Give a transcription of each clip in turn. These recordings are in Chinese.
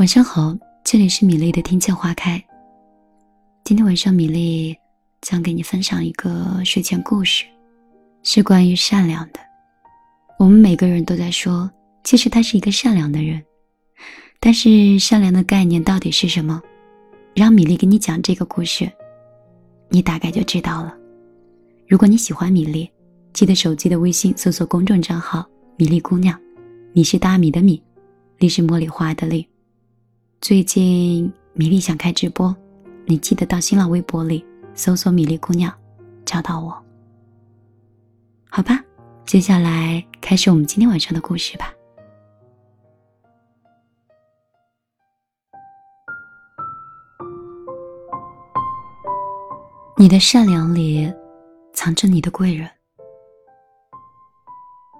晚上好，这里是米粒的听见花开。今天晚上，米粒将给你分享一个睡前故事，是关于善良的。我们每个人都在说，其实他是一个善良的人，但是善良的概念到底是什么？让米粒给你讲这个故事，你大概就知道了。如果你喜欢米粒，记得手机的微信搜索公众账号“米粒姑娘”，米是大米的米，粒是茉莉花的粒。最近米粒想开直播，你记得到新浪微博里搜索“米粒姑娘”，找到我。好吧，接下来开始我们今天晚上的故事吧。你的善良里，藏着你的贵人。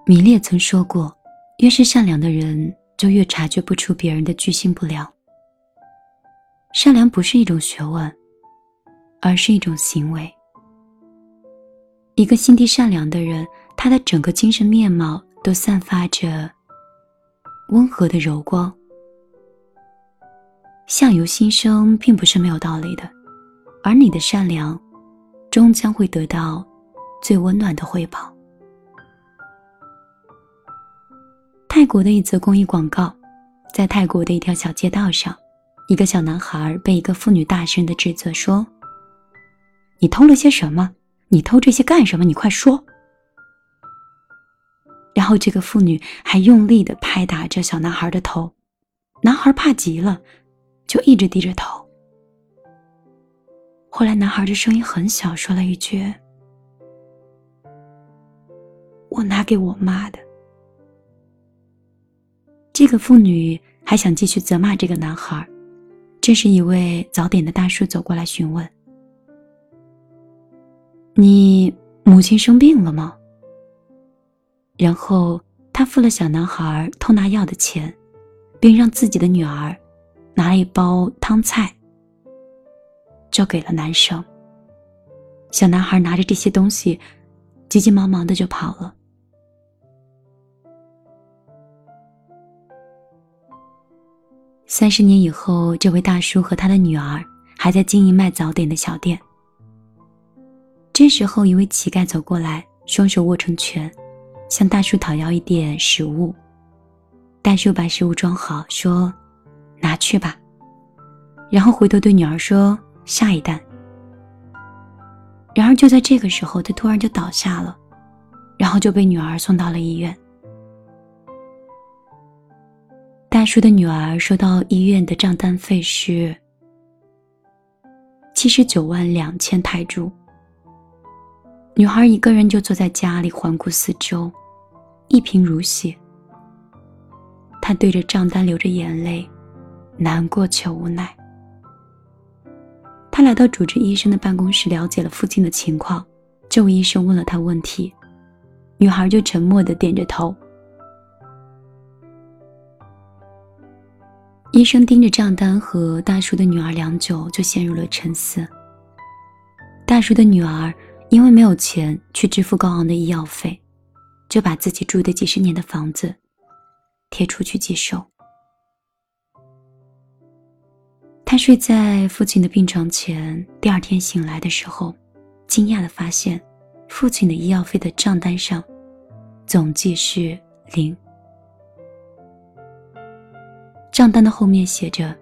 米粒曾说过，越是善良的人，就越察觉不出别人的居心不良。善良不是一种学问，而是一种行为。一个心地善良的人，他的整个精神面貌都散发着温和的柔光。相由心生，并不是没有道理的，而你的善良，终将会得到最温暖的回报。泰国的一则公益广告，在泰国的一条小街道上。一个小男孩被一个妇女大声的指责说：“你偷了些什么？你偷这些干什么？你快说！”然后这个妇女还用力的拍打着小男孩的头，男孩怕极了，就一直低着头。后来男孩的声音很小，说了一句：“我拿给我妈的。”这个妇女还想继续责骂这个男孩。这时，一位早点的大叔走过来询问：“你母亲生病了吗？”然后他付了小男孩偷拿药的钱，并让自己的女儿拿了一包汤菜，交给了男生。小男孩拿着这些东西，急急忙忙的就跑了。三十年以后，这位大叔和他的女儿还在经营卖早点的小店。这时候，一位乞丐走过来，双手握成拳，向大叔讨要一点食物。大叔把食物装好，说：“拿去吧。”然后回头对女儿说：“下一单。”然而就在这个时候，他突然就倒下了，然后就被女儿送到了医院。大叔的女儿收到医院的账单费是七十九万两千泰铢。女孩一个人就坐在家里环顾四周，一贫如洗。她对着账单流着眼泪，难过且无奈。她来到主治医生的办公室，了解了父亲的情况。这位医生问了她问题，女孩就沉默的点着头。医生盯着账单和大叔的女儿良久，就陷入了沉思。大叔的女儿因为没有钱去支付高昂的医药费，就把自己住的几十年的房子贴出去寄售。他睡在父亲的病床前，第二天醒来的时候，惊讶的发现，父亲的医药费的账单上总计是零。账单的后面写着：“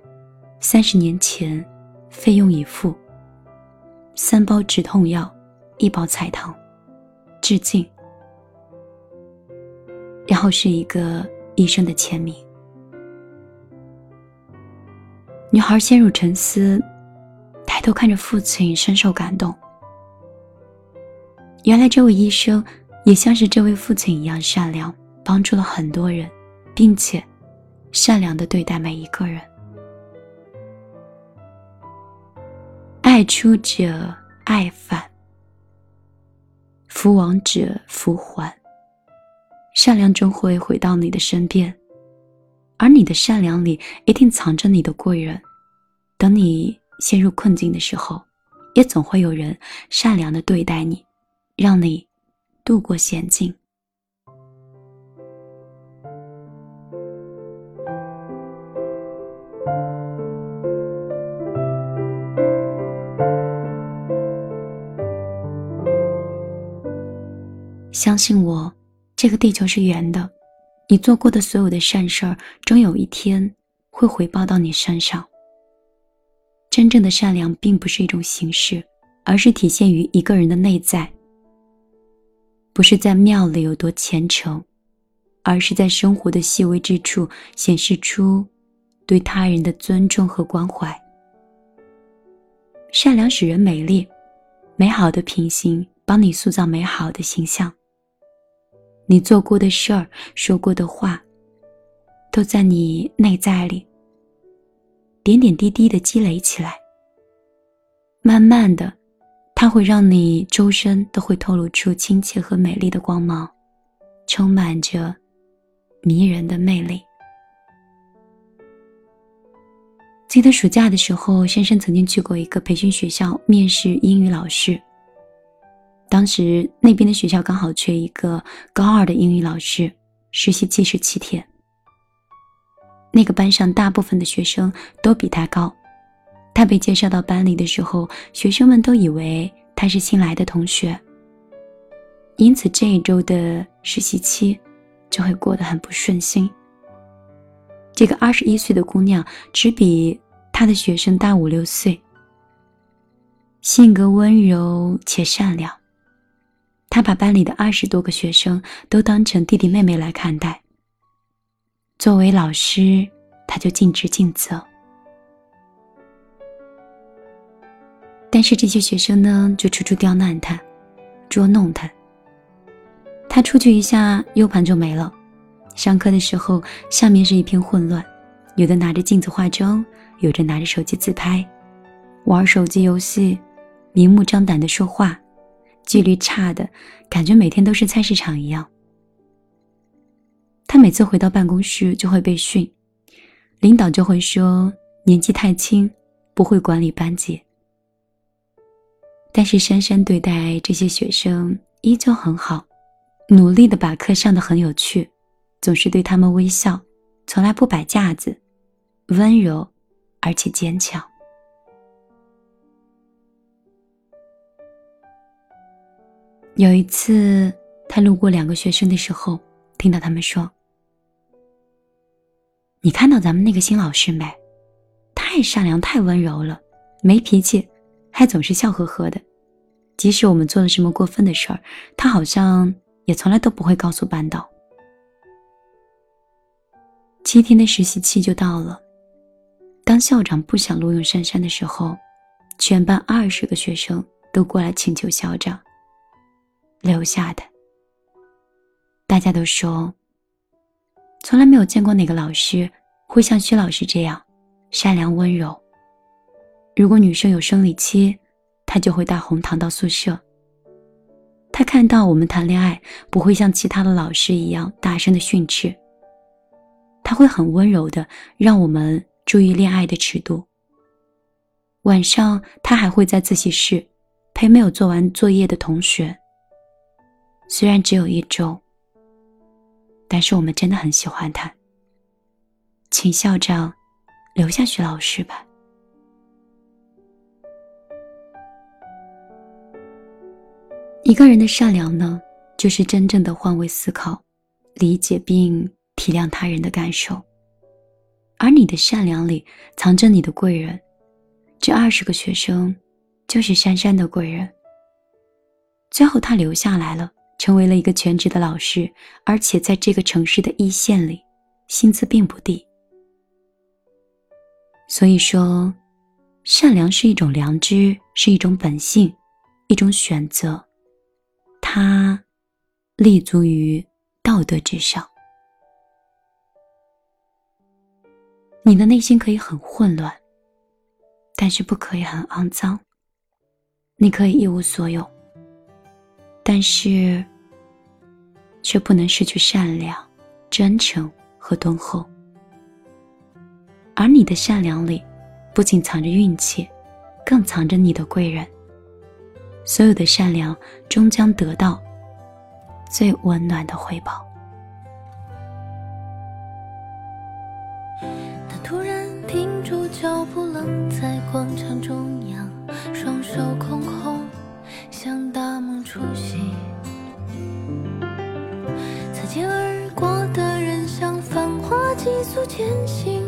三十年前，费用已付。三包止痛药，一包彩糖，致敬。”然后是一个医生的签名。女孩陷入沉思，抬头看着父亲，深受感动。原来这位医生也像是这位父亲一样善良，帮助了很多人，并且。善良的对待每一个人，爱出者爱返，福往者福还。善良终会回到你的身边，而你的善良里一定藏着你的贵人。等你陷入困境的时候，也总会有人善良的对待你，让你度过险境。信我，这个地球是圆的，你做过的所有的善事儿，终有一天会回报到你身上。真正的善良并不是一种形式，而是体现于一个人的内在。不是在庙里有多虔诚，而是在生活的细微之处显示出对他人的尊重和关怀。善良使人美丽，美好的品行帮你塑造美好的形象。你做过的事儿、说过的话，都在你内在里，点点滴滴的积累起来。慢慢的，它会让你周身都会透露出亲切和美丽的光芒，充满着迷人的魅力。记得暑假的时候，珊珊曾经去过一个培训学校面试英语老师。当时那边的学校刚好缺一个高二的英语老师，实习期是七天。那个班上大部分的学生都比他高，他被介绍到班里的时候，学生们都以为他是新来的同学。因此这一周的实习期就会过得很不顺心。这个二十一岁的姑娘只比她的学生大五六岁，性格温柔且善良。他把班里的二十多个学生都当成弟弟妹妹来看待。作为老师，他就尽职尽责。但是这些学生呢，就处处刁难他，捉弄他。他出去一下，U 盘就没了。上课的时候，下面是一片混乱，有的拿着镜子化妆，有的拿着手机自拍，玩手机游戏，明目张胆的说话，纪律差的感觉每天都是菜市场一样。他每次回到办公室就会被训，领导就会说年纪太轻，不会管理班级。但是珊珊对待这些学生依旧很好，努力的把课上的很有趣。总是对他们微笑，从来不摆架子，温柔而且坚强。有一次，他路过两个学生的时候，听到他们说：“你看到咱们那个新老师没？太善良，太温柔了，没脾气，还总是笑呵呵的。即使我们做了什么过分的事儿，他好像也从来都不会告诉班导。”七天的实习期就到了。当校长不想录用珊珊的时候，全班二十个学生都过来请求校长留下的。大家都说，从来没有见过哪个老师会像薛老师这样善良温柔。如果女生有生理期，他就会带红糖到宿舍。他看到我们谈恋爱，不会像其他的老师一样大声的训斥。他会很温柔的让我们注意恋爱的尺度。晚上，他还会在自习室陪没有做完作业的同学。虽然只有一周，但是我们真的很喜欢他。请校长留下徐老师吧。一个人的善良呢，就是真正的换位思考，理解并。体谅他人的感受，而你的善良里藏着你的贵人。这二十个学生，就是珊珊的贵人。最后，他留下来了，成为了一个全职的老师，而且在这个城市的一线里，薪资并不低。所以说，善良是一种良知，是一种本性，一种选择，它立足于道德之上。你的内心可以很混乱，但是不可以很肮脏。你可以一无所有，但是却不能失去善良、真诚和敦厚。而你的善良里，不仅藏着运气，更藏着你的贵人。所有的善良终将得到最温暖的回报。极速前行。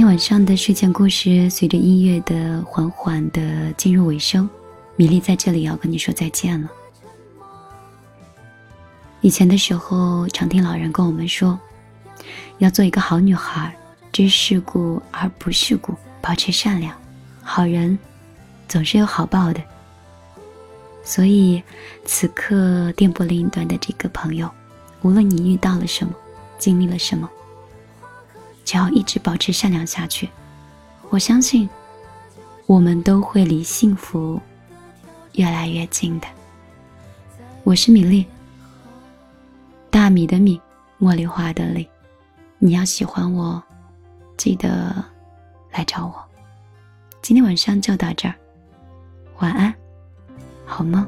天晚上的睡前故事随着音乐的缓缓的进入尾声，米粒在这里要跟你说再见了。以前的时候，常听老人跟我们说，要做一个好女孩，知世故而不世故，保持善良，好人总是有好报的。所以，此刻电波另一端的这个朋友，无论你遇到了什么，经历了什么，只要一直保持善良下去，我相信，我们都会离幸福越来越近的。我是米粒，大米的米，茉莉花的莉。你要喜欢我，记得来找我。今天晚上就到这儿，晚安，好梦。